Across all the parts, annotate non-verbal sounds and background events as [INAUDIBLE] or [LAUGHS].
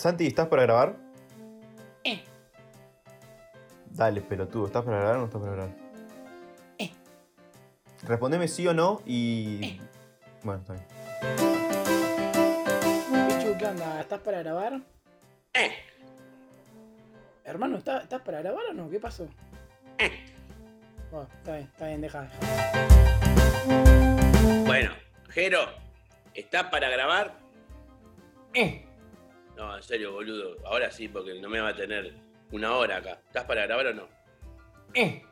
Santi, ¿estás para grabar? Eh. Dale, pelotudo, ¿estás para grabar o no estás para grabar? Eh. Respondeme sí o no y. Eh. Bueno, está bien. Pichu, ¿qué onda? ¿Estás para grabar? Eh. Hermano, ¿estás, ¿estás para grabar o no? ¿Qué pasó? Eh. Bueno, está bien, está bien, deja, deja. Bueno, Jero, ¿estás para grabar? Eh. No, en serio, boludo. Ahora sí, porque no me va a tener una hora acá. ¿Estás para grabar o no? Eh.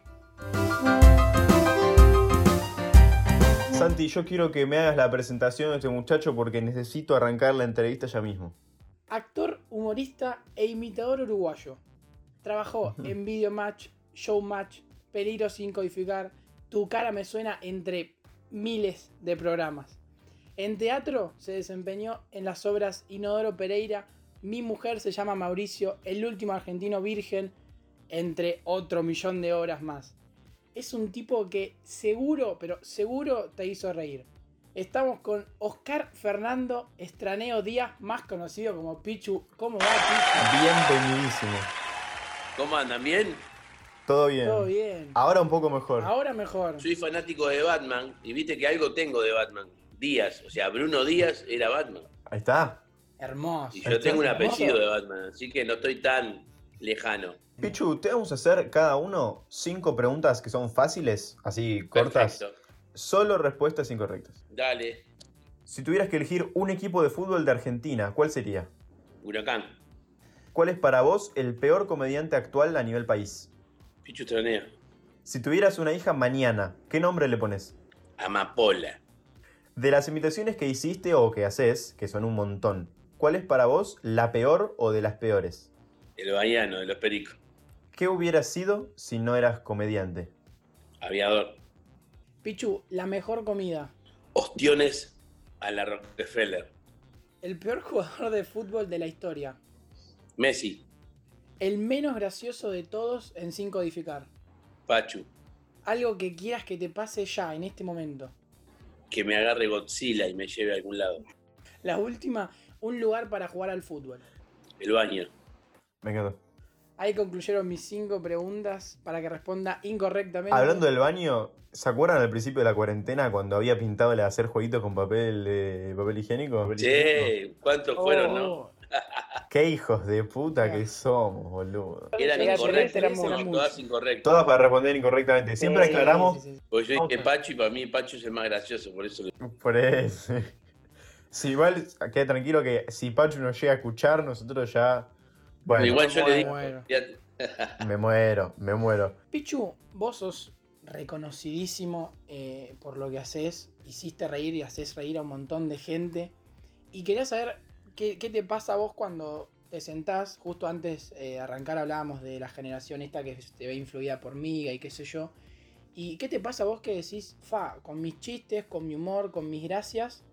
Santi, yo quiero que me hagas la presentación de este muchacho porque necesito arrancar la entrevista ya mismo. Actor, humorista e imitador uruguayo. Trabajó en Videomatch, Showmatch, Peligro sin codificar, Tu cara me suena entre miles de programas. En teatro se desempeñó en las obras Inodoro Pereira, Mi mujer se llama Mauricio, El último argentino virgen, entre otro millón de obras más. Es un tipo que seguro, pero seguro te hizo reír. Estamos con Oscar Fernando Estraneo Díaz, más conocido como Pichu. ¿Cómo va, Pichu? Bienvenidísimo. ¿Cómo andan? ¿Bien? Todo bien. Todo bien. Ahora un poco mejor. Ahora mejor. Soy fanático de Batman y viste que algo tengo de Batman. Díaz, o sea, Bruno Díaz era Batman. Ahí está. Hermoso. Y yo tengo un Hermoso. apellido de Batman, así que no estoy tan lejano. Pichu, te vamos a hacer cada uno cinco preguntas que son fáciles, así cortas. Perfecto. Solo respuestas incorrectas. Dale, Si tuvieras que elegir un equipo de fútbol de Argentina, ¿cuál sería? Huracán. ¿Cuál es para vos el peor comediante actual a nivel país? Pichu Tranea. Si tuvieras una hija mañana, ¿qué nombre le pones? Amapola. De las imitaciones que hiciste o que haces, que son un montón, ¿cuál es para vos la peor o de las peores? El bahiano de los pericos. ¿Qué hubieras sido si no eras comediante? Aviador. Pichu, la mejor comida. Ostiones a la Rockefeller. El peor jugador de fútbol de la historia. Messi. El menos gracioso de todos en sin codificar. Pachu. Algo que quieras que te pase ya, en este momento. Que me agarre Godzilla y me lleve a algún lado. La última, un lugar para jugar al fútbol. El baño. Me encantó. Ahí concluyeron mis cinco preguntas para que responda incorrectamente. Hablando del baño, ¿se acuerdan al principio de la cuarentena cuando había pintado el hacer jueguitos con papel, eh, papel higiénico? Che, ¿cuántos fueron, no? Oh, Qué hijos de puta que somos, boludo. Eran Era incorrectas, eran todas incorrectas. Todas para responder incorrectamente. Siempre sí, aclaramos sí, sí. Porque yo dije Ok. Pachu y para mí Pachu es el más gracioso, por eso le- por eso. Si igual, quede tranquilo que si Pachu nos llega a escuchar, nosotros ya. Bueno, igual yo le digo, fíjate, me muero, me muero. Pichu, vos sos reconocidísimo eh, por lo que haces. Hiciste reír y haces reír a un montón de gente. Y quería saber qué, qué te pasa a vos cuando te sentás. Justo antes eh, de arrancar hablábamos de la generación esta que te ve influida por Miga y qué sé yo. ¿Y qué te pasa a vos que decís, fa, con mis chistes, con mi humor, con mis gracias,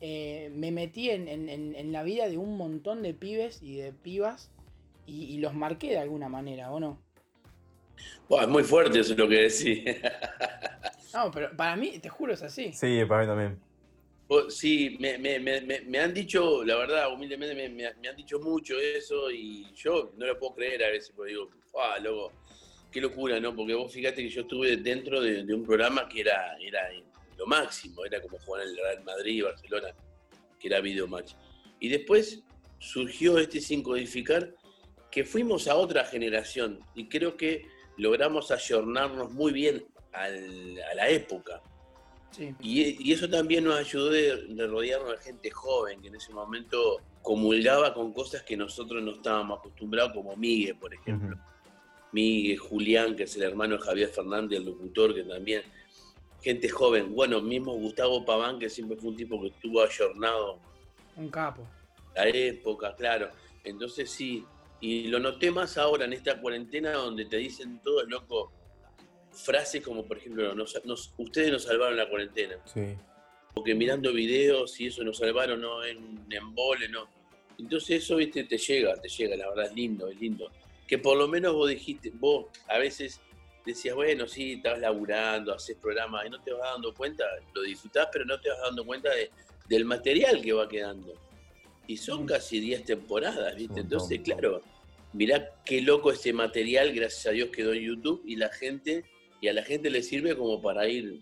eh, me metí en, en- en- la vida de un montón de pibes y de pibas y, y los marqué de alguna manera, ¿o no? Buah, es muy fuerte eso lo que decís. [LAUGHS] No, pero para mí, te juro, es así. Sí, para mí también. Vos- Sí, me, me- me- me- me han dicho, la verdad, humildemente, me, me- me han dicho mucho eso y yo no lo puedo creer a veces, porque digo, ah, loco, qué locura, ¿no? Porque vos fíjate que yo estuve dentro de, de un programa que era, era lo máximo, era como jugar en el Real Madrid, Barcelona, que era Videomatch. Y después surgió este sin codificar, que fuimos a otra generación y creo que logramos ayornarnos muy bien al- a la época. Sí. Y, y eso también nos ayudó de, de rodearnos de gente joven que en ese momento comulgaba con cosas que nosotros no estábamos acostumbrados, como Miguel, por ejemplo. Ujú. Miguel, Julián, que es el hermano de Javier Fernández, el locutor, que también. Gente joven. Bueno, mismo Gustavo Paván, que siempre fue un tipo que estuvo ayornado Un capo. la época, claro. Entonces sí, y lo noté más ahora en esta cuarentena donde te dicen todos loco frases como por ejemplo, nos- nos- ustedes nos salvaron la cuarentena. Sí. porque mirando videos y eso nos salvaron, no en un embole, no. Entonces eso, viste, te llega, te llega, la verdad es lindo, es lindo. Que por lo menos vos dijiste, vos a veces decías, bueno, sí, estabas laburando, haces programas y no te vas dando cuenta, lo disfrutás, pero no te vas dando cuenta de- del material que va quedando. Y son casi 10 temporadas, ¿viste? Entonces, claro, mirá qué loco ese material, gracias a Dios quedó en YouTube y la gente, y a la gente le sirve como para ir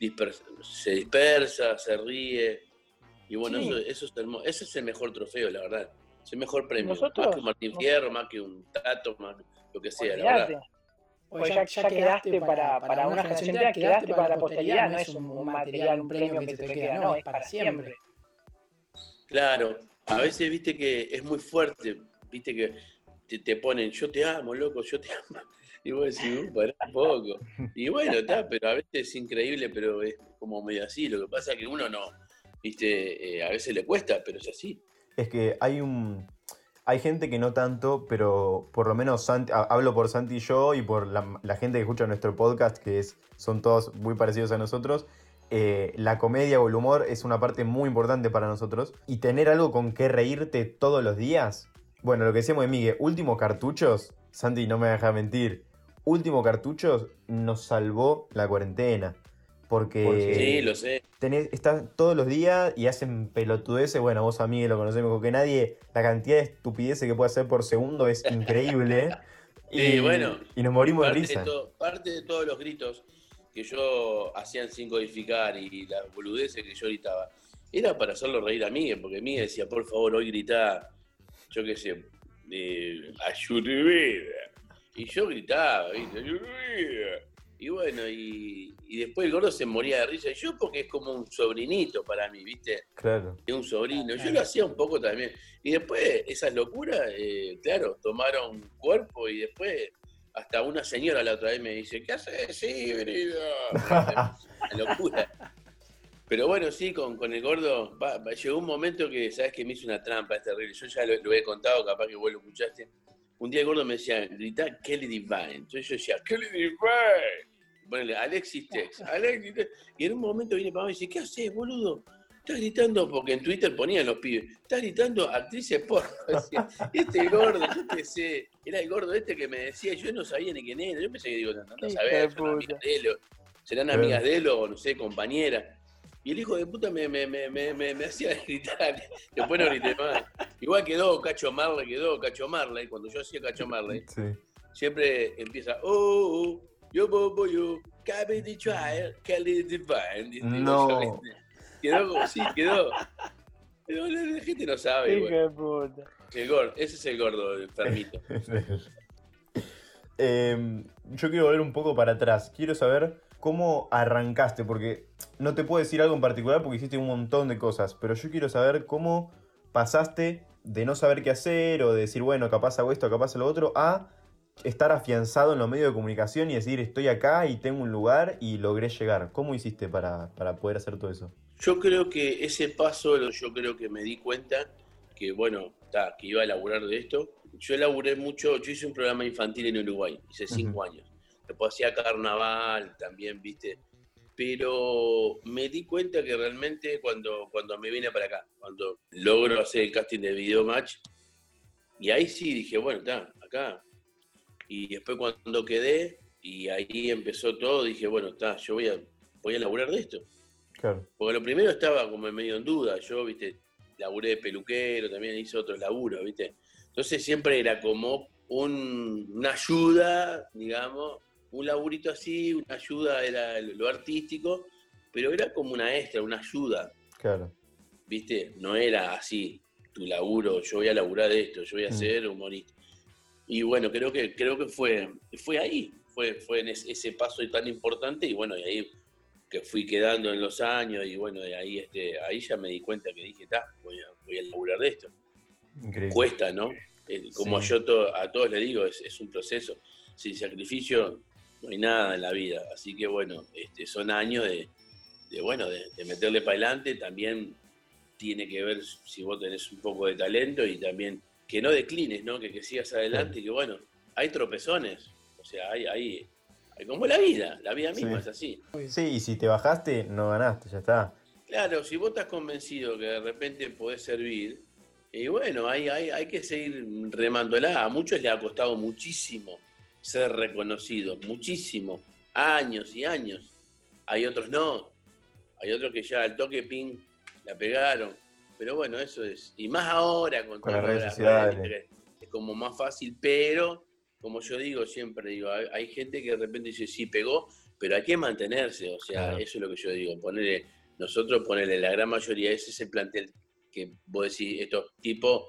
dispersa, se dispersa, se ríe. Y bueno, Sí. eso, eso es hermoso. Ese es el mejor trofeo, la verdad. Es el mejor premio. Nosotros- más que un Martín Fierro, más que un Tato, más que lo que sea, la verdad. Pues ya, ya quedaste para, para una generación entera, quedaste para la posteridad, no es un, un material, un premio que te queda, no, es para siempre. Claro, a veces viste que es muy fuerte, viste que te, te ponen, yo te amo, loco, yo te [LAUGHS] amo. Y vos decís, "Uh, pará un poco. Y bueno, está, pero a veces es increíble, pero es como medio así. Lo que pasa es que uno no, viste, eh, a veces le cuesta, pero es así. Es que hay un. Hay gente que no tanto, pero por lo menos hablo por Santi y yo y por la, gente que escucha nuestro podcast, que es, son todos muy parecidos a nosotros. eh, la comedia o el humor es una parte muy importante para nosotros. Y tener algo con que reírte todos los días. Bueno, lo que decíamos de Miguel, últimos cartuchos, Santi no me deja mentir. Último cartuchos nos salvó la cuarentena. Porque Porque sí, lo sé. tenés, están todos los días y hacen pelotudeces. Bueno, vos a mí lo conocés mejor que nadie. La cantidad de estupideces que puede hacer por segundo es increíble. [LAUGHS] Sí, bueno. y nos morimos de risa. to- parte de todos los gritos que yo hacían sin codificar y las boludeces que yo gritaba, era para hacerlo reír a Miguel, porque Miguel decía, por favor, hoy grita, yo qué sé, eh, ayúdame. Y yo gritaba, ¿viste? Y bueno, y, y después el gordo se moría de risa. Y yo porque es como un sobrinito para mí, ¿viste? Claro. de un sobrino. Yo lo hacía un poco también. Y después esas locuras, eh, claro, tomaron cuerpo y después hasta una señora la otra vez me dice, ¿qué haces? Sí, venido. [LAUGHS] Una locura. Pero bueno, sí, con, con el gordo, va- va- llegó un momento que, ¿sabes que Me hizo una trampa, es terrible. Yo ya lo, lo he contado, capaz que vos lo escuchaste. Un día el gordo me decía, grita Kelly Divine. Entonces yo decía, Kelly Divine. Ponele, Alexis Tex, [LAUGHS] Alexis Tex. Y en un momento viene para mí y dice, ¿qué haces, boludo? Estás gritando, porque en Twitter ponían los pibes, estás gritando actrices porno. [LAUGHS] Decía, este gordo, yo qué sé, era el gordo este que me decía, yo no sabía ni quién era. Yo pensé que digo, no, no Hijo sabés, de son amigas de él, o- serán amigas de él o no sé, compañeras. Y el hijo de puta me, me, me, me, me, me hacía [LAUGHS] gritar, después no grité más. Igual quedó Cacho Marley, quedó Cacho Marley, cuando yo hacía Cacho Marley, Sí. siempre empieza, oh, oh, yo, bobo, yo, cabe de trial, Kelly Divine. No. Quedó como, sí, quedó. Pero la, la gente no sabe, Hijo güey. de puta. El gordo, ese es el gordo, [LAUGHS] el enfermito. Em, yo quiero volver un poco para atrás. Quiero saber cómo arrancaste, porque no te puedo decir algo en particular porque hiciste un montón de cosas, pero yo quiero saber cómo pasaste de no saber qué hacer o de decir, bueno, capaz hago esto, capaz lo otro, a estar afianzado en los medios de comunicación y decir, estoy acá y tengo un lugar y logré llegar. ¿Cómo hiciste para, para poder hacer todo eso? Yo creo que ese paso, yo creo que me di cuenta que, bueno, ta, que iba a laburar de esto. Yo laburé mucho, yo hice un programa infantil en Uruguay, hice cinco años. Después hacía carnaval también, viste. Pero me di cuenta que realmente cuando, cuando me vine para acá, cuando logro hacer el casting de Video Match, y ahí sí dije, bueno, está, acá. Y después cuando quedé, y ahí empezó todo, dije, bueno, está, yo voy a, voy a laburar de esto. Claro. Porque lo primero estaba como medio en duda. Yo, viste, laburé de peluquero, también hice otros laburos, viste. Entonces siempre era como un- una ayuda, digamos, un laburito así, una ayuda era lo artístico, pero era como una extra, una ayuda, Claro. viste. No era así, tu laburo, yo voy a laburar de esto, yo voy a Mm. ser humorista. Y bueno, creo que, creo que fue, fue ahí, fue, fue en ese, ese paso tan importante, y bueno, y ahí que fui quedando en los años y bueno, de ahí, este, ahí ya me di cuenta que dije, está, voy a, voy a laburar de esto. Increíble. Cuesta, ¿no? Como Sí. yo to- a todos les digo, es, es un proceso. Sin sacrificio no hay nada en la vida. Así que bueno, este, son años de, de, bueno, de, de meterle para adelante. También tiene que ver si vos tenés un poco de talento y también que no declines, ¿no? Que, que sigas adelante y que bueno, hay tropezones. O sea, hay, hay, hay como la vida, la vida misma Sí. es así. Sí, y si te bajaste, no ganaste, ya está. Claro, si vos estás convencido que de repente podés servir, y bueno, hay, hay, hay que seguir remándola. A muchos les ha costado muchísimo ser reconocidos, muchísimo, años y años. Hay otros no. Hay otros que ya al toque ping la pegaron. pero bueno, eso es. Y más ahora con, las redes sociales. Es como más fácil, pero como yo digo, siempre digo, hay, gente que de repente dice, sí, pegó, pero hay que mantenerse. O sea, eso es lo que yo digo. Ponerle, nosotros ponerle la gran mayoría, ese es el plantel que vos decís, estos tipos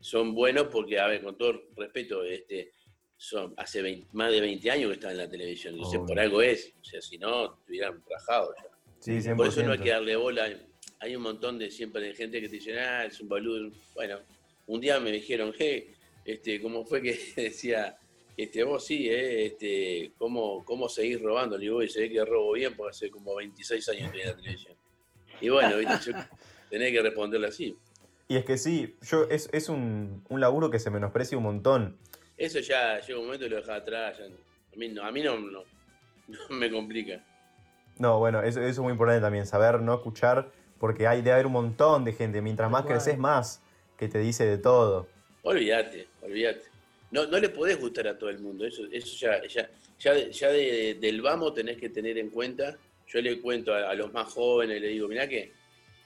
son buenos porque, a ver, con todo respeto, este, son hace más de 20 años que están en la televisión, entonces por algo es, o sea, si no, estuvieran rajados ya. por eso no hay que darle bola. Hay un montón de siempre de gente que te dice, ah, es un boludo. Bueno, un día me dijeron, hey, este, ¿cómo fue que [LAUGHS] decía, este, vos sí, eh, este, ¿cómo, ¿cómo seguís robando? Le digo, y se ve que robo bien porque hace como 26 años que en la televisión. Y bueno, ¿viste? Yo [LAUGHS] tenés que responderle así. Y es que sí, yo es, es un, un laburo que se menosprecia un montón eso ya llega un momento y lo deja atrás. a mí, no, a mí no, no, [LAUGHS] me complica. No, bueno, eso, es muy importante también, saber no escuchar, porque hay de haber un montón de gente. Mientras más creces, más que te dice de todo. Olvídate, olvídate. No, no le podés gustar a todo el mundo. Eso, eso ya, ya, ya, ya del vamos tenés que tener en cuenta. Yo le cuento a, los más jóvenes, le digo, mirá que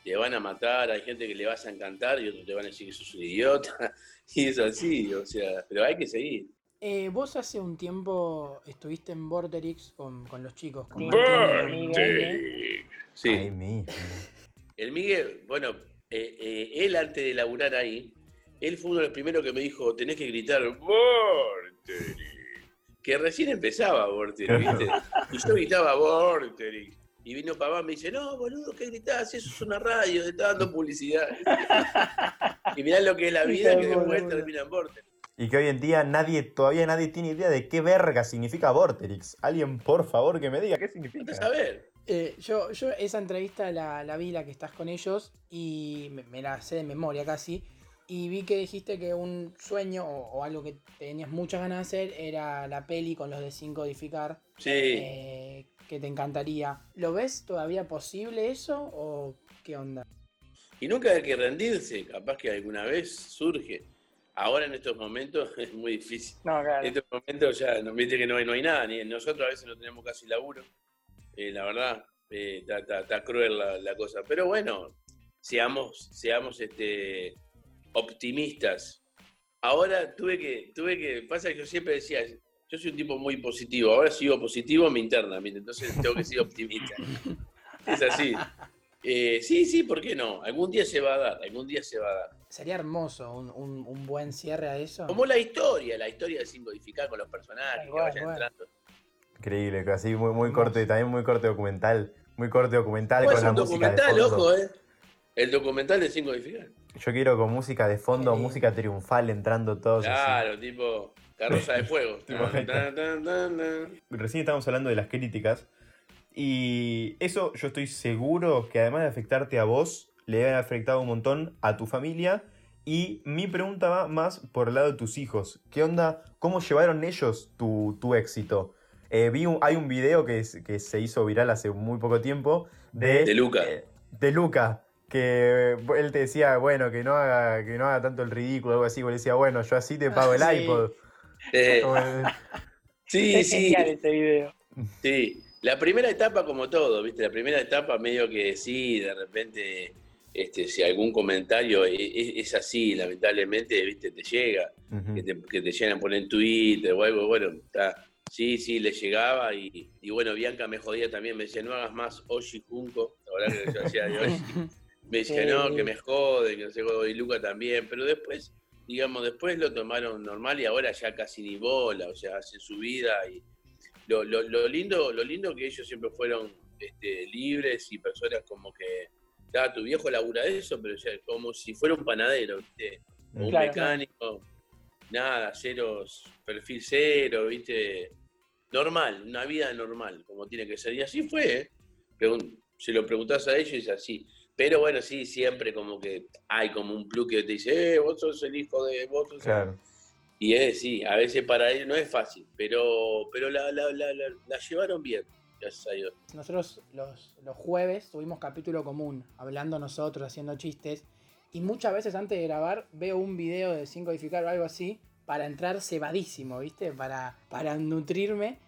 te van a matar, hay gente que le vas a encantar y otros te van a decir que sos un idiota. [LAUGHS] Y es así, o sea, pero hay que seguir. Eh, vos hace un tiempo estuviste en Vorterix con, con los chicos. Con Vorterix. Sí. El Miguel, bueno, eh, eh, él antes de laburar ahí, él fue uno de los primeros que me dijo, tenés que gritar Vorterix. Que recién empezaba Vorterix, [LAUGHS] ¿viste? Y yo gritaba Vorterix. Y vino papá y me dice, no, boludo, ¿qué gritás? Eso es una radio, te está dando [LAUGHS] publicidad. y mirá lo que es la vida, que después termina en Vorterix. Y que hoy en día nadie, todavía nadie tiene idea de qué verga significa Vorterix. Alguien, por favor, que me diga qué significa. saber. Eh, yo, yo esa entrevista la, la, vi, la que estás con ellos, y me, la sé de memoria casi. Y vi que dijiste que un sueño o, algo que tenías muchas ganas de hacer era la peli con los de 5 codificar. Sí. Eh, que te encantaría. ¿Lo ves todavía posible eso o qué onda? Y nunca hay que rendirse, capaz que alguna vez surge. Ahora en estos momentos [LAUGHS] es muy difícil. En estos momentos ya no viste que no hay, no hay nada, ni nosotros a veces no tenemos casi laburo. Eh, la verdad, está eh, cruel la, cosa. Pero bueno, seamos, seamos este, optimistas. Ahora tuve que, tuve que, pasa que yo siempre decía, yo soy un tipo muy positivo. Ahora sigo positivo mi interna, entonces tengo que ser optimista. [LAUGHS] es así. Eh, sí, sí, ¿por qué no? Algún día se va a dar, algún día se va a dar. Sería hermoso un, buen cierre a eso. Como la historia, la historia de sin modificar con los personajes que vayan entrando. Increíble, casi muy, muy corte, también muy corte documental. Muy corte documental con la música. documental, ojo, eh. El documental de sin modificar. Yo quiero con música de fondo, música triunfal entrando todos. Claro, tipo. Carroza de fuego. [LAUGHS] Recién estábamos hablando de las críticas. Y eso yo estoy seguro que además de afectarte a vos, le ha afectado un montón a tu familia. Y mi pregunta va más por el lado de tus hijos. ¿Qué onda? ¿Cómo llevaron ellos tu, éxito? Eh, vi hay un video que, que, se hizo viral hace muy poco tiempo de, de Luca. Eh, de Luca, que él te decía, bueno, que no haga, que no haga tanto el ridículo, algo así. Vos le decía, bueno, yo así te pago el [LAUGHS] iPod. Eh, [LAUGHS] sí, sí. este video. Sí, la primera etapa como todo, ¿viste? La primera etapa medio que sí, de repente, este, si algún comentario e, e, es, así, lamentablemente, ¿viste? Te llega, que, te, que, te, llegan a poner en Twitter o algo, bueno, está. Sí, sí, le llegaba y, bueno, Bianca me jodía también, me decía, no hagas más Oshi Junco, la verdad que yo hacía de Oshi. [LAUGHS] Me decía, no, que me jode, que no sé, y Luca también, pero después digamos, después lo tomaron normal y ahora ya casi ni bola, o sea, hacen su vida y lo, lindo, lo lindo que ellos siempre fueron este, libres y personas como que, ya tu viejo labura eso, pero como si fuera un panadero, ¿viste? O un mecánico, nada, ceros, perfil cero, ¿viste? Normal, una vida normal, como tiene que ser. Y así fue, ¿eh? Si lo preguntás a ellos, es así. Pero bueno, sí, siempre como que hay como un plus que te dice, eh, vos sos el hijo de vos. Claro. Y es, sí, a veces para ellos no es fácil, pero, pero la, la, la, la llevaron bien, gracias a Dios. Nosotros los, los jueves tuvimos capítulo común, hablando nosotros, haciendo chistes, y muchas veces antes de grabar veo un video de sin codificar o algo así, para entrar cebadísimo, ¿viste? Para, para nutrirme.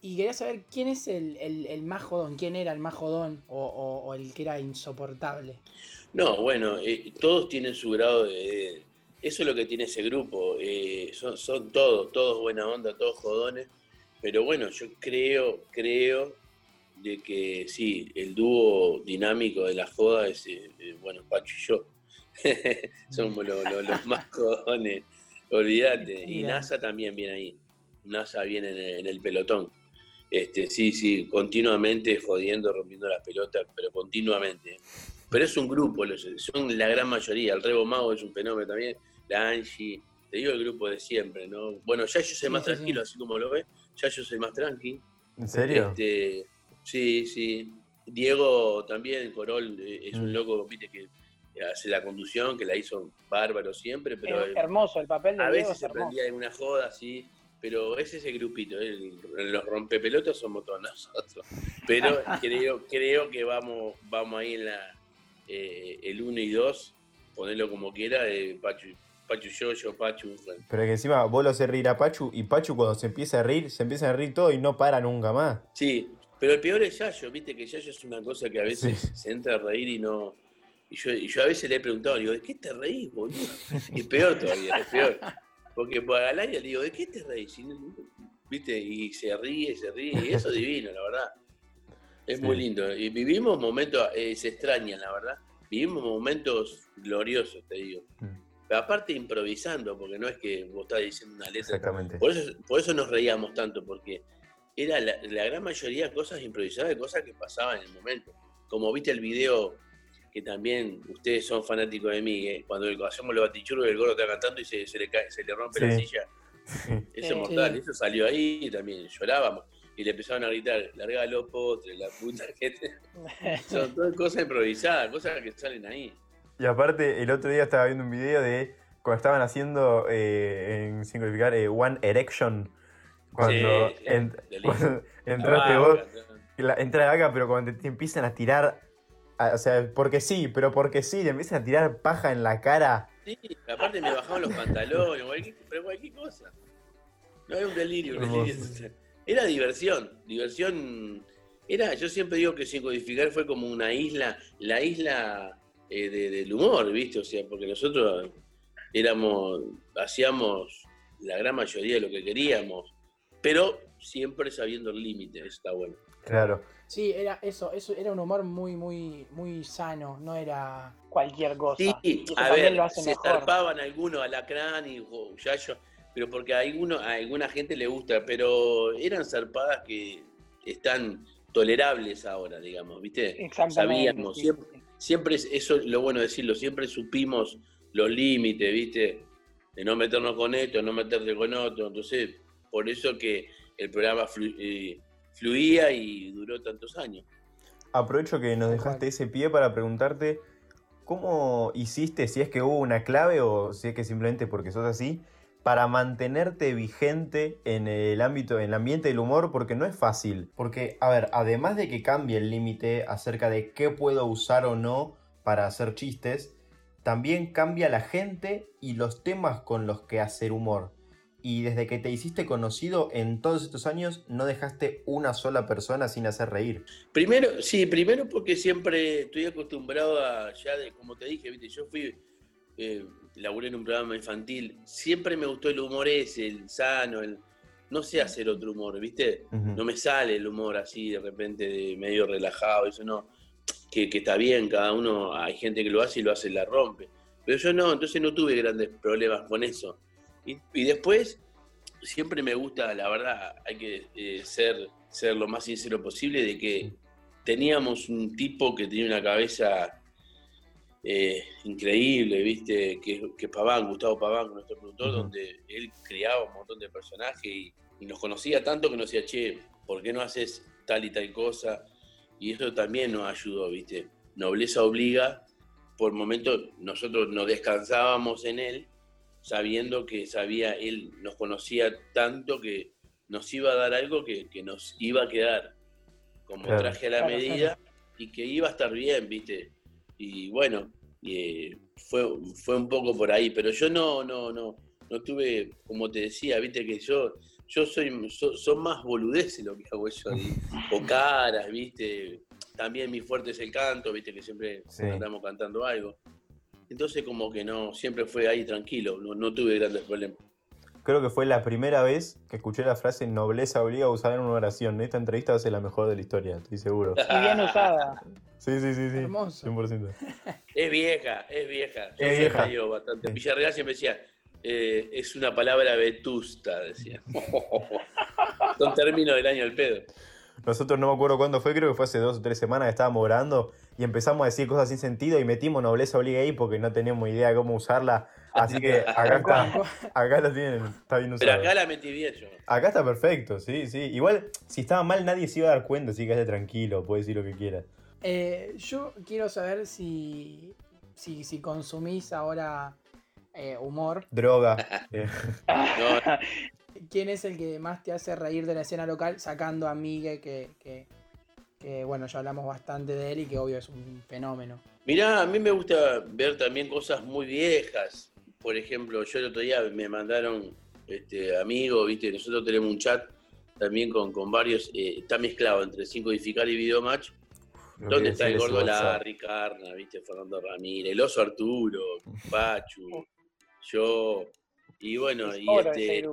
Y quería saber quién es el, más jodón, quién era el más jodón o, el que era insoportable. No, bueno, eh, todos tienen su grado de... Eso es lo que tiene ese grupo. Eh, son, son todos, todos buena onda, todos jodones. Pero bueno, yo creo, creo de que sí, el dúo dinámico de la joda es, eh, bueno, Pacho y yo. [LAUGHS] Somos los más [LAUGHS] jodones, olvídate. Y NASA también viene ahí. NASA viene en el pelotón. Este, sí, sí, continuamente jodiendo, rompiendo las pelotas, pero continuamente. Pero es un grupo, son la gran mayoría. El Rebo Mago es un fenómeno también, la Angie, te digo el grupo de siempre, ¿no? Bueno, ya yo soy más tranquilo, así como lo ves, ya yo soy más tranquilo. ¿En serio? Este, sí, sí. Diego también, Corol, eh, es un mm. loco, viste, que hace la conducción, que la hizo bárbaro siempre, pero... Es hermoso, el papel de A Diego veces se prendía en una joda, sí pero es ese grupito, ¿eh? los rompepelotas somos todos nosotros. Pero [LAUGHS] creo, creo que vamos, vamos ahí en la eh, el 1 y 2, ponerlo como quiera, eh, Pachu, Pachu yo, yo, Pachu. Pero que encima vos lo haces reír a Pachu y Pachu cuando se empieza a reír, se empieza a reír todo y no para nunca más. Sí, pero el peor es Yayo, viste que Yayo es una cosa que a veces se entra a reír y no. Y yo, y yo a veces le he preguntado, digo, ¿de qué te reís, boludo? Y peor todavía, es peor. Porque por al aire le digo, ¿de qué te reís? ¿Viste? Y se ríe, se ríe, y eso es divino, la verdad. Es muy lindo. Y vivimos momentos, eh, se extrañan, la verdad. Vivimos momentos gloriosos, te digo. Mm. Pero aparte improvisando, porque no es que vos estás diciendo una letra. Exactamente. Por eso, por eso nos reíamos tanto, porque era la, gran mayoría de cosas improvisadas, de cosas que pasaban en el momento. Como viste el video que también ustedes son fanáticos de mí, ¿eh? cuando hacemos los batichurros el gordo está cantando y se, le, cae, se le rompe la silla. Eso es mortal, eso salió ahí y también llorábamos. Y le empezaron a gritar, larga los potres, la puta que [LAUGHS] Son todas cosas improvisadas, cosas que salen ahí. Y aparte, el otro día estaba viendo un video de cuando estaban haciendo, eh, en simplificar, eh, One Erection. Cuando, entraste vos, entra acá, pero cuando te empiezan a tirar Ah, o sea, porque sí, pero porque sí, le empiezan a tirar paja en la cara. Sí, aparte me bajaban los pantalones, cualquier, pero cualquier cosa. No era un delirio, un delirio. Era diversión, diversión. Era, yo siempre digo que sin codificar fue como una isla, la isla eh, del humor, ¿viste? O sea, porque nosotros éramos, hacíamos la gran mayoría de lo que queríamos, pero siempre sabiendo el límite, está bueno. Claro. Sí, era eso, eso era un humor muy, muy, muy sano, no era cualquier cosa. Sí, a ver, se zarpaban algunos alacrán y yayo, pero porque a, alguno, a alguna gente le gusta, pero eran zarpadas que están tolerables ahora, digamos, ¿viste? Exactamente. Sabíamos, siempre, siempre, eso es lo bueno decirlo, siempre supimos los límites, ¿viste? De no meternos con esto, no meterte con otro, entonces, por eso que el programa eh, fluía y duró tantos años. Aprovecho que nos dejaste ese pie para preguntarte cómo hiciste, si es que hubo una clave o si es que simplemente porque sos así, para mantenerte vigente en el ámbito, en el ambiente del humor, porque no es fácil. Porque, a ver, además de que cambie el límite acerca de qué puedo usar o no para hacer chistes, también cambia la gente y los temas con los que hacer humor y desde que te hiciste conocido en todos estos años no dejaste una sola persona sin hacer reír. Primero, sí, primero porque siempre estoy acostumbrado a, ya de, como te dije, ¿viste? yo fui, eh, laburé en un programa infantil, siempre me gustó el humor ese, el sano, el, no sé hacer otro humor, ¿viste? No me sale el humor así de repente de medio relajado, eso no, que, que está bien, cada uno, hay gente que lo hace y lo hace y la rompe, pero yo no, entonces no tuve grandes problemas con eso y, después, siempre me gusta, la verdad, hay que eh, ser, ser lo más sincero posible de que teníamos un tipo que tenía una cabeza eh, increíble, ¿viste? Que, que Paván, Gustavo Paván, nuestro productor, donde él criaba un montón de personajes y, nos conocía tanto que nos decía, che, ¿por qué no haces tal y tal cosa? Y eso también nos ayudó, ¿viste? Nobleza obliga, por momentos nosotros nos descansábamos en él sabiendo que sabía, él nos conocía tanto que nos iba a dar algo que, nos iba a quedar como traje a la medida y que iba a estar bien, ¿viste? Y bueno, eh, fue, fue un poco por ahí, pero yo no, no, no, no tuve, como te decía, ¿viste? Que yo yo soy, son más boludeces lo que hago yo, [LAUGHS] o caras, viste, también mi fuerte es el canto, viste, que siempre andamos cantando algo. Entonces como que no, siempre fue ahí tranquilo, no, tuve grandes problemas. Creo que fue la primera vez que escuché la frase nobleza obliga a usar en una oración. Esta entrevista va a ser la mejor de la historia, estoy seguro. Y bien usada. [LAUGHS] Sí, sí, sí, sí. Hermoso. 100%. Es vieja, es vieja. es vieja. bastante. Villarreal siempre decía, eh, es una palabra vetusta, decía. [LAUGHS] Son términos del año del pedo. Nosotros no me acuerdo cuándo fue, creo que fue hace dos o tres semanas que estábamos grabando y empezamos a decir cosas sin sentido y metimos nobleza obliga ahí porque no teníamos idea de cómo usarla. Así que [LAUGHS] acá está, acá la tienen, está bien usada. Pero acá la metí bien yo. Acá está perfecto, sí, sí. Igual, si estaba mal nadie se iba a dar cuenta, así que esté tranquilo, puede decir lo que quiera. Eh, yo quiero saber si, si, si consumís ahora eh, humor. Droga. [LAUGHS] ¿Quién es el que más te hace reír de la escena local? Sacando a Miguel, que, que, bueno, ya hablamos bastante de él y que obvio es un fenómeno. Mirá, a mí me gusta ver también cosas muy viejas. Por ejemplo, yo el otro día me mandaron este, amigos, ¿viste? Nosotros tenemos un chat también con, con varios, eh, está mezclado entre 5 Edificar y Videomatch. ¿Dónde está el gordo Larry, Carna, ¿viste? Fernando Ramírez, el oso Arturo, Pachu, [LAUGHS] yo. Y bueno, y este.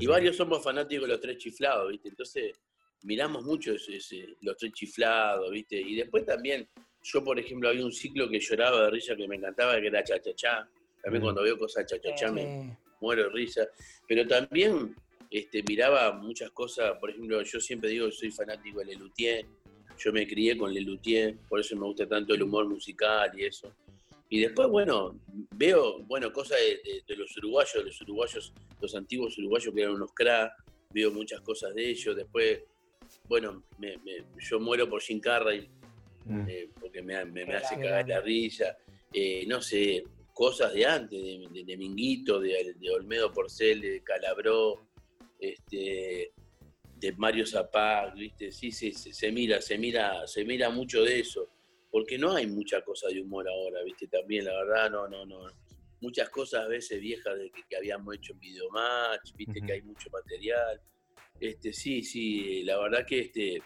y varios somos fanáticos de los tres chiflados, ¿viste? Entonces, miramos mucho ese, los tres chiflados, ¿viste? Y después también, yo por ejemplo, había un ciclo que lloraba de risa que me encantaba, que era cha-cha-cha. También mm. cuando veo cosas cha-cha-cha me muero de risa. Pero también este, miraba muchas cosas, por ejemplo, yo siempre digo que soy fanático de Lelutier. Yo me crié con Lelutier, por eso me gusta tanto el humor musical y eso. Y después, bueno, veo, bueno, cosas de, los uruguayos, los uruguayos, los antiguos uruguayos que eran unos cra, veo muchas cosas de ellos. Después, bueno, yo muero por Jim Carrey, mm. eh, porque me, hace cagar la risa. Eh, no sé, cosas de antes, de, Minguito, de, Olmedo Porcel, de Calabró, este, de Mario Zapag, ¿viste? Sí, sí, se mira, se mira, se mira mucho de eso porque no hay mucha cosa de humor ahora, ¿viste? También, la verdad, no, no, no. Muchas cosas a veces viejas de que, habíamos hecho en Videomatch, ¿viste? Que hay mucho material. Este, sí, sí, la verdad que este,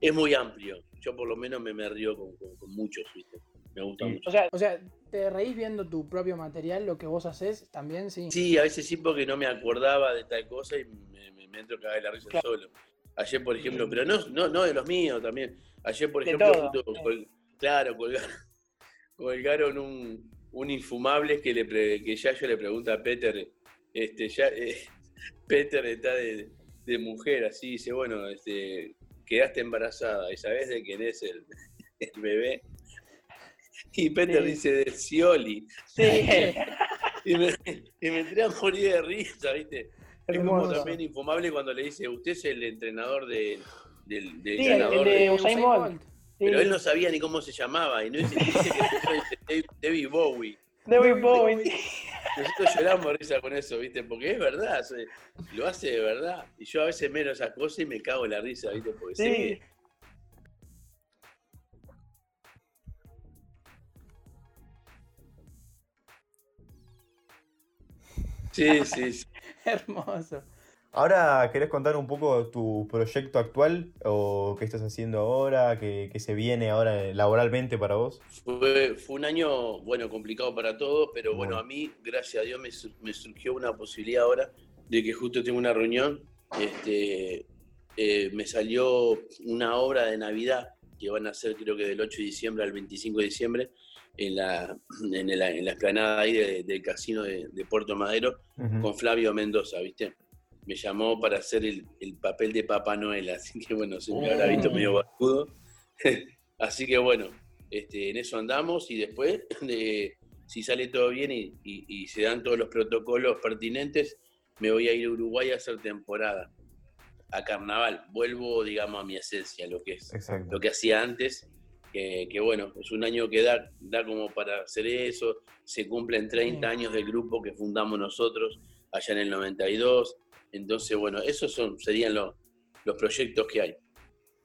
es muy amplio. Yo por lo menos me, me río con, muchos, ¿viste? Me gusta mucho. O sea, ¿te reís viendo tu propio material, lo que vos haces también? Sí, sí a veces sí porque no me acordaba de tal cosa y me, me, entro a cagar la risa solo. Ayer, por ejemplo, pero no, no, no de los míos también. Ayer, por ejemplo, Claro, [LAUGHS] colgaron, un, un infumable que, le que ya yo le pregunta a Peter, este, ya, eh, [LAUGHS] Peter está de, mujer, así dice, bueno, este, quedaste embarazada y sabes de quién es el, [LAUGHS] bebé. Y Peter dice de Scioli. Sí. [LAUGHS] y, me, y me entré a morir de risa, ¿viste? Es como también infumable cuando le dice, usted es el entrenador de, del, del sí, ganador de, de Usain Bolt. Pero él no sabía ni cómo se llamaba y no dice, que David Bowie. David Bowie. Nosotros lloramos risa con eso, ¿viste? Porque es verdad, lo hace de verdad. Y yo a veces menos esas cosas y me cago en la risa, ¿viste? Porque sí. Sí, sí, sí. [LAUGHS] Hermoso. Ahora, ¿querés contar un poco tu proyecto actual o qué estás haciendo ahora, qué, se viene ahora laboralmente para vos? Fue, fue, un año, bueno, complicado para todos, pero bueno, a mí, gracias a Dios, me, surgió una posibilidad ahora de que justo tengo una reunión. Este, eh, me salió una obra de Navidad que van a hacer creo que del 8 de diciembre al 25 de diciembre en la, en la, explanada ahí del casino de, Puerto Madero con Flavio Mendoza, ¿viste? Me llamó para hacer el, papel de Papá Noel, [LAUGHS] así que bueno, se me habrá visto medio barbudo. [LAUGHS] así que bueno, este, en eso andamos y después, [LAUGHS] si sale todo bien y, se dan todos los protocolos pertinentes, me voy a ir a Uruguay a hacer temporada, a carnaval. Vuelvo, digamos, a mi esencia, lo que es, lo que hacía antes. Que, bueno, es un año que da, da como para hacer eso, se cumplen 30 años del grupo que fundamos nosotros allá en el 92, entonces, bueno, esos son, serían los, proyectos que hay.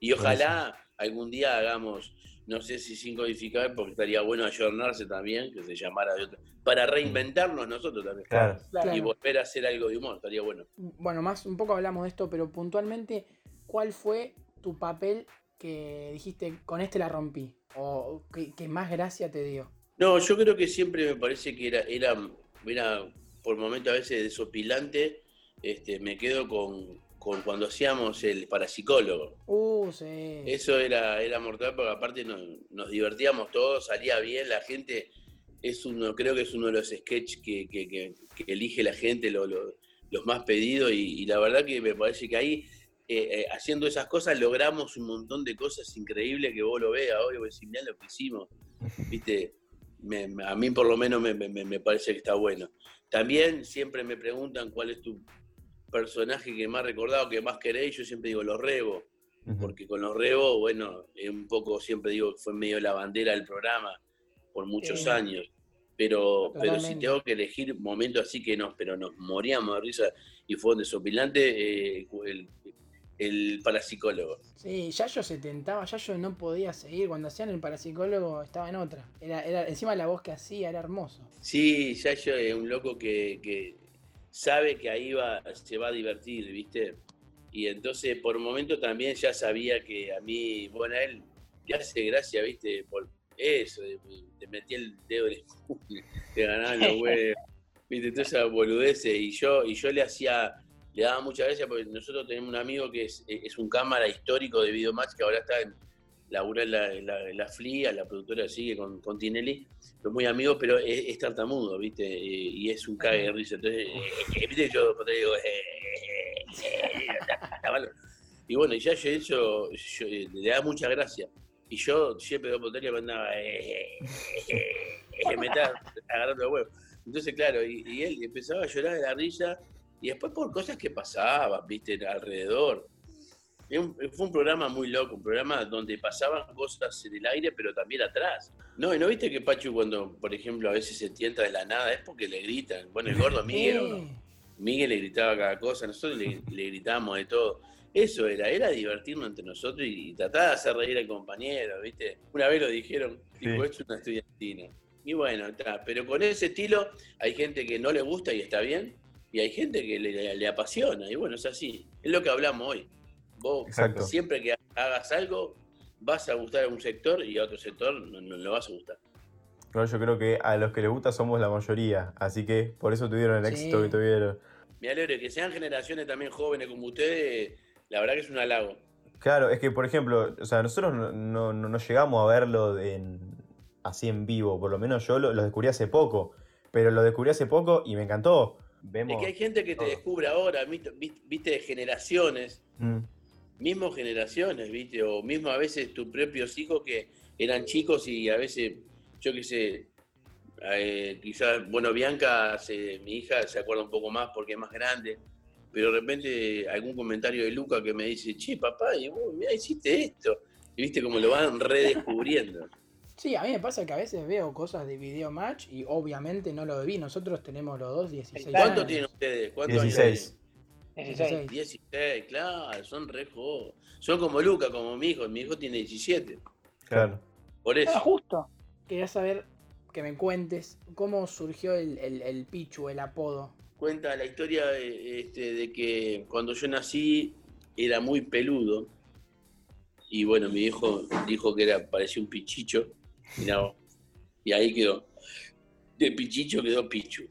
Y ojalá algún día hagamos no sé si sin codificar, porque estaría bueno ayornarse también, que se llamara de otra, para reinventarnos nosotros también. Claro. Y volver a hacer algo de humor, estaría bueno. Bueno, más un poco hablamos de esto, pero puntualmente, ¿cuál fue tu papel que dijiste, con este la rompí? ¿O que, más gracia te dio? No, yo creo que siempre me parece que era, era, era por momentos a veces desopilante, este, me quedo con, cuando hacíamos el parapsicólogo. Uh, sí. Eso era, era mortal porque aparte nos, divertíamos todos, salía bien, la gente es uno, creo que es uno de los sketches que, elige la gente, los más pedidos, y, la verdad que me parece que ahí, eh, eh, haciendo esas cosas, logramos un montón de cosas increíbles que vos lo veas hoy, vos decís, lo que hicimos, [LAUGHS] viste, a mí por lo menos me, me parece que está bueno. También siempre me preguntan cuál es tu personaje que más recordado, que más queréis, yo siempre digo los Rebo, porque con los Rebo, bueno, un poco siempre digo que fue medio la bandera del programa por muchos años. Pero, pero si tengo que elegir momentos así que nos, pero nos moríamos de risa y fue un desopilante, eh, el, el parapsicólogo. Sí, Yayo se tentaba, Yayo no podía seguir. Cuando hacían el parapsicólogo estaba en otra. Era, era, encima la voz que hacía era hermoso. Sí, Yayo es un loco que sabe que ahí va, se va a divertir, ¿viste? Y entonces por un momento también ya sabía que a mí, bueno, a él le hace gracia, ¿viste? Por eso, te metí el dedo en el te ganaban los huevos, ¿viste? Toda esa boludece. Y yo, y yo le hacía, le daba mucha gracia porque nosotros tenemos un amigo que es, es un cámara histórico de Videomatch que ahora está en, labura en la, la, la, FLIA, la productora sigue con, con Tinelli, es muy amigo, pero es, tartamudo, ¿viste? Y, es un cague de risa. Entonces, eh, ¿viste? Yo te digo, y bueno, ya yo eso yo, le da mucha gracia. Y yo siempre de Poteria me andaba, me estaba agarrando el huevo. Entonces, claro, y, él empezaba a llorar de la risa, y después por cosas que pasaban, ¿viste? Alrededor fue un programa muy loco, un programa donde pasaban cosas en el aire, pero también atrás. No, ¿y no viste que Pachu cuando, por ejemplo, a veces se tienta de la nada, es porque le gritan? Bueno, el gordo Miguel, Miguel le gritaba cada cosa, nosotros le, gritábamos de todo. Eso era, era divertirnos entre nosotros y, tratar de hacer reír al compañero, ¿viste? Una vez lo dijeron, tipo, es una estudiantina. Y bueno, está, pero con ese estilo hay gente que no le gusta y está bien, y hay gente que le apasiona, y bueno, es así. Es lo que hablamos hoy. Vos siempre que hagas algo, vas a gustar a un sector y a otro sector no, lo vas a gustar. yo creo que a los que les gusta somos la mayoría, así que por eso tuvieron el éxito que tuvieron. Me alegro que sean generaciones también jóvenes como ustedes, la verdad que es un halago. Claro, es que por ejemplo, o sea, nosotros no, no, llegamos a verlo así en vivo, por lo menos yo lo, descubrí hace poco, pero lo descubrí hace poco y me encantó. Vemos es que hay gente que te descubre ahora, viste, de generaciones. Mm mismo generaciones, ¿viste? O mismo a veces tus propios hijos que eran chicos y a veces, yo qué sé, eh, quizás, bueno, Bianca, mi hija se acuerda un poco más porque es más grande, pero de repente algún comentario de Luca que me dice, che, papá, y vos, mira, hiciste esto. Y viste como lo van redescubriendo. Sí, a mí me pasa que a veces veo cosas de video match y obviamente no lo vi. Nosotros tenemos los dos 16 ¿Cuánto tienen ustedes? ¿Cuántos 16. 16. 16, claro, son re Son como Luca, como mi hijo. Mi hijo tiene 17. Claro. Por eso. Ah, justo. Quería saber que me cuentes cómo surgió el, el, Pichu, el apodo. Cuenta la historia de, este, de que cuando yo nací era muy peludo. Y bueno, mi hijo dijo que era, parecía un pichicho. y ahí quedó. De pichicho quedó Pichu.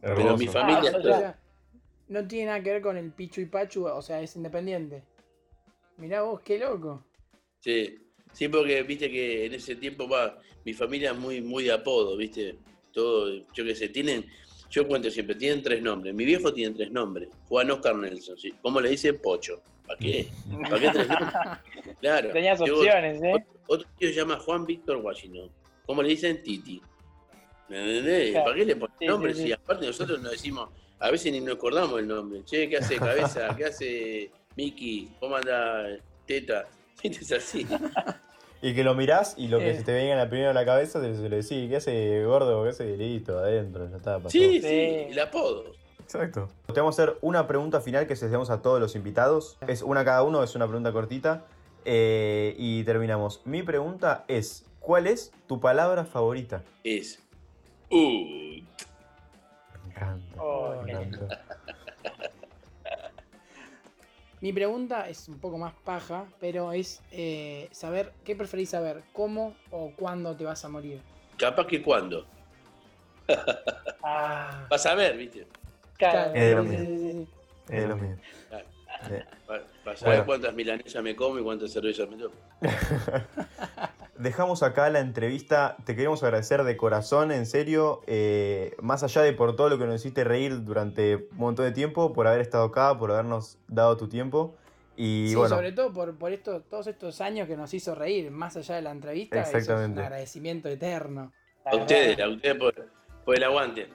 Pero mi familia. Ah, no tiene nada que ver con el Pichu y Pachu, o sea, es independiente. Mirá vos, qué loco. Sí, sí, porque viste que en ese tiempo va, mi familia es muy, muy de apodo, viste. Todo, yo qué sé, tienen, yo cuento siempre, tienen tres nombres. Mi viejo tiene tres nombres. Juan Oscar Nelson, ¿sí? ¿Cómo le dice? Pocho. ¿Para qué? ¿Para qué tres nombres? [LAUGHS] Claro. Tenías opciones, ¿eh? Otro, tío se llama Juan Víctor Washington. ¿Cómo le dicen? Titi. ¿Me entendés? ¿Para qué le ponen nombres? Si aparte nosotros nos decimos, a veces ni nos acordamos el nombre. Che, ¿qué hace cabeza? ¿Qué hace Mickey? ¿Cómo anda Teta? [LAUGHS] Es así. Y que lo mirás y lo que se te venga en la primera a la cabeza te lo decís, ¿qué hace gordo? ¿Qué hace listo adentro? Ya está, pasó. Sí, sí, el apodo. Exacto. Te vamos a hacer una pregunta final que se hacemos a todos los invitados. Es una cada uno, es una pregunta cortita. Eh, y terminamos. Mi pregunta es, ¿cuál es tu palabra favorita? Es. Uh. Oh. [LAUGHS] Mi pregunta es un poco más paja, pero es eh, saber, ¿qué preferís saber? ¿Cómo o cuándo te vas a morir? Capaz que cuando. [LAUGHS] Ah, Vas a ver, ¿viste? claro. Es de lo sí, mío. sí, sí, sí. Es lo mío. Claro. Sí. Va- Vas a ver Bueno. cuántas milanesas me como y cuántas cervezas me tomo. [LAUGHS] Dejamos acá la entrevista. Te queremos agradecer de corazón, en serio. eh, más allá de por todo lo que nos hiciste reír durante un montón de tiempo, por haber estado acá, por habernos dado tu tiempo. Y Sí, bueno, sobre todo por, por esto, todos estos años que nos hizo reír, más allá de la entrevista, eso es Exactamente. un agradecimiento eterno. A ustedes, a ustedes por, por el aguante.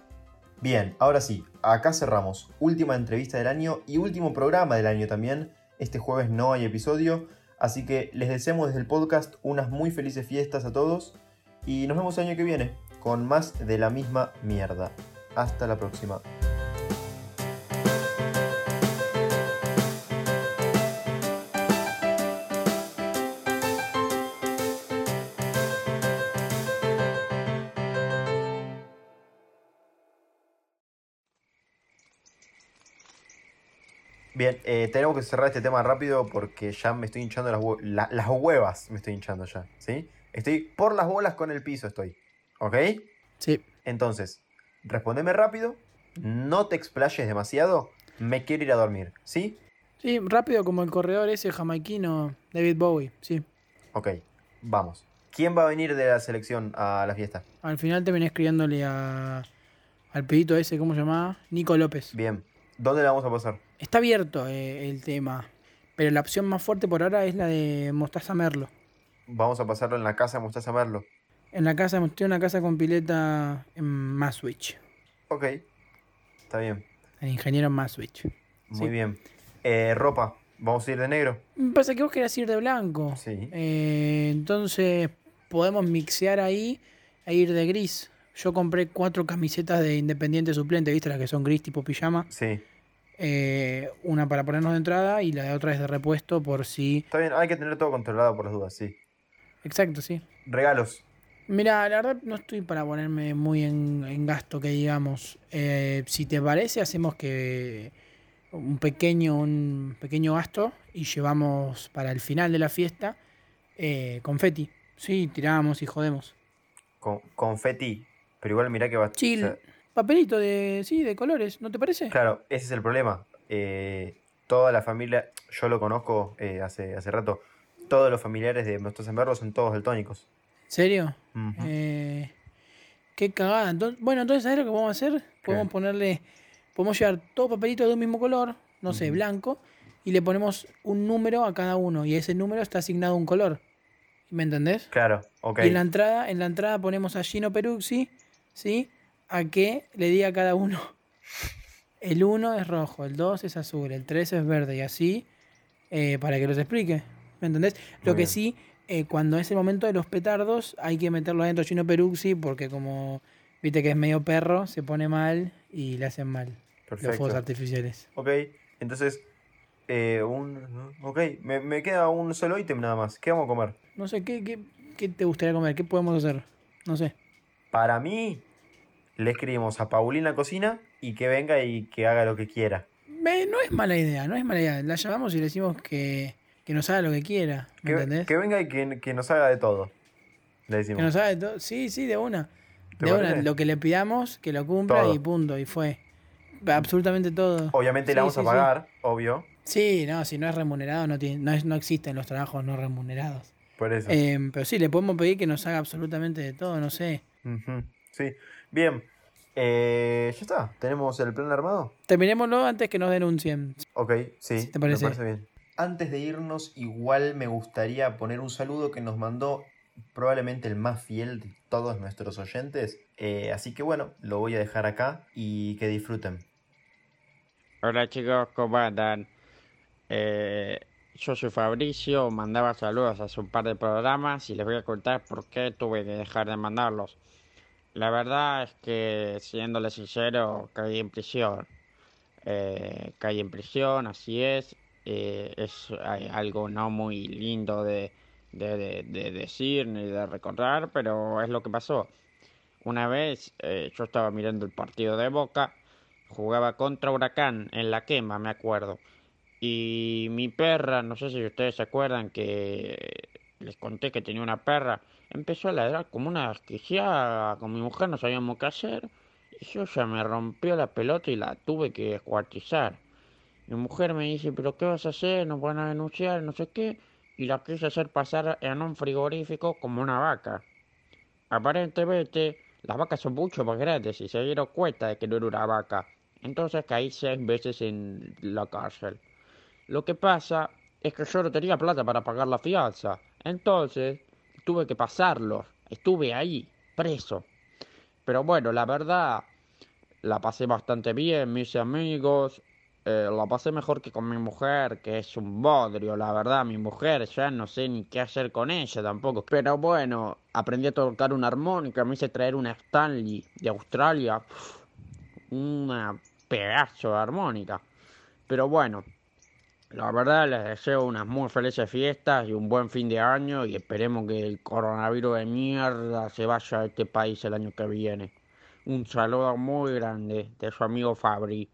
bien, ahora sí, acá cerramos. Última entrevista del año y último programa del año también. Este jueves no hay episodio, así que les deseamos desde el podcast unas muy felices fiestas a todos. Y nos vemos el año que viene con más de la misma mierda. Hasta la próxima. Bien, eh, tenemos que cerrar este tema rápido porque ya me estoy hinchando las, hue- la- las huevas, me estoy hinchando ya, ¿sí? Estoy por las bolas con el piso, estoy, ¿ok? Sí. Entonces, respondeme rápido, no te explayes demasiado, me quiero ir a dormir, ¿sí? Sí, rápido como el corredor ese jamaiquino David Bowie, sí. Ok, vamos. ¿Quién va a venir de la selección a la fiesta? Al final terminé escribiéndole a, al pedito ese, ¿cómo se llamaba? Nico López. Bien, ¿dónde la vamos a pasar? Está abierto eh, el tema, pero la opción más fuerte por ahora es la de Mostaza Merlo. Vamos a pasarlo en la casa de Mostaza Merlo. En la casa, estoy en una casa con pileta en Maswich. Ok, está bien, El ingeniero Maswich. muy Sí. bien. Eh, ropa, ¿vamos a ir de negro? Me pasa que vos querés ir de blanco. Sí. Eh, entonces podemos mixear ahí e ir de gris. Yo compré cuatro camisetas de Independiente Suplente, ¿viste? Las que son gris tipo pijama. Sí, Eh, una para ponernos de entrada y la otra es de repuesto por si... está bien, hay que tener todo controlado por las dudas, sí. Exacto, sí. Regalos, Mira, la verdad no estoy para ponerme muy en, en gasto, que digamos. Eh, si te parece, hacemos que un pequeño, un pequeño gasto y llevamos para el final de la fiesta eh, confeti. Sí, tiramos y jodemos. con, confeti, pero igual mirá que va Chill. o sea, Papelito de, sí, de colores, ¿no te parece? Claro, ese es el problema. Eh, toda la familia, yo lo conozco eh, hace, hace rato, todos los familiares de Mostaza Merlo son todos daltónicos. ¿Serio? Eh, qué cagada. Entonces, bueno, entonces, ¿sabes lo que podemos hacer? Podemos ponerle, podemos llevar todo papelito de un mismo color, no sé, blanco, y le ponemos un número a cada uno, y ese número está asignado a un color. ¿Me entendés? Claro, ok. Y en la entrada, en la entrada ponemos a Gino Peruzzi, ¿sí? A que le diga a cada uno. El 1 es rojo, el 2 es azul, el 3 es verde, y así, eh, para que los explique. ¿Me entendés? Lo que bien. sí, eh, cuando es el momento de los petardos, hay que meterlo adentro Gino Peruzzi, porque como viste que es medio perro, se pone mal y le hacen mal los fuegos Perfecto. artificiales. Ok, entonces, eh, un, ok, me, me queda un solo ítem nada más. ¿Qué vamos a comer? No sé, ¿qué, qué, qué te gustaría comer? ¿Qué podemos hacer? No sé. Para mí, le escribimos a Paulina Cocina y que venga y que haga lo que quiera. No es mala idea, no es mala idea. La llamamos y le decimos que, que nos haga lo que quiera. ¿Me Que, entendés? que venga y que, que nos haga de todo. Le Que decimos. nos haga de todo. Sí, sí, de una. ¿Te De una, lo que le pidamos, que lo cumpla Todo. y punto, y fue. Absolutamente todo. Obviamente Sí, le vamos sí, a sí. pagar, obvio. Sí, no, si no es remunerado, no, tiene, no, es, no existen los trabajos no remunerados. Por eso. Eh, pero sí, le podemos pedir que nos haga absolutamente de todo, no sé. Sí. Bien. Eh, ya está. ¿Tenemos el plan armado? Terminémoslo antes que nos denuncien. Ok, sí. Sí, ¿te parece? Me parece bien. Antes de irnos, igual me gustaría poner un saludo que nos mandó probablemente el más fiel de todos nuestros oyentes. Eh, así que bueno, lo voy a dejar acá y que disfruten. Hola chicos, ¿cómo andan? Eh, yo soy Fabricio, mandaba saludos hace un par de programas y les voy a contar por qué tuve que dejar de mandarlos. La verdad es que, siéndole sincero, caí en prisión. Eh, caí en prisión, así es, eh, es algo no muy lindo de, de, decir ni de recordar, pero es lo que pasó. Una vez eh, yo estaba mirando el partido de Boca, jugaba contra Huracán en la quema, me acuerdo. Y mi perra, no sé si ustedes se acuerdan que les conté que tenía una perra, empezó a ladrar como una desquiciada, con mi mujer no sabíamos qué hacer. Y yo ya me rompió la pelota y la tuve que descuartizar. Mi mujer me dice, pero ¿qué vas a hacer? Nos van a denunciar, no sé qué. Y la quise hacer pasar en un frigorífico como una vaca. Aparentemente, las vacas son mucho más grandes y se dieron cuenta de que no era una vaca. Entonces caí seis veces en la cárcel. Lo que pasa es que yo no tenía plata para pagar la fianza. Entonces tuve que pasarlo. Estuve ahí, preso. Pero bueno, la verdad, la pasé bastante bien, mis amigos. Eh, la pasé mejor que con mi mujer, que es un bodrio, la verdad. Mi mujer, ya no sé ni qué hacer con ella tampoco. Pero bueno, aprendí a tocar una armónica, me hice traer una Stanley de Australia. una pedazo de armónica. Pero bueno, la verdad les deseo unas muy felices fiestas y un buen fin de año y esperemos que el coronavirus de mierda se vaya a este país el año que viene. Un saludo muy grande de su amigo Fabri.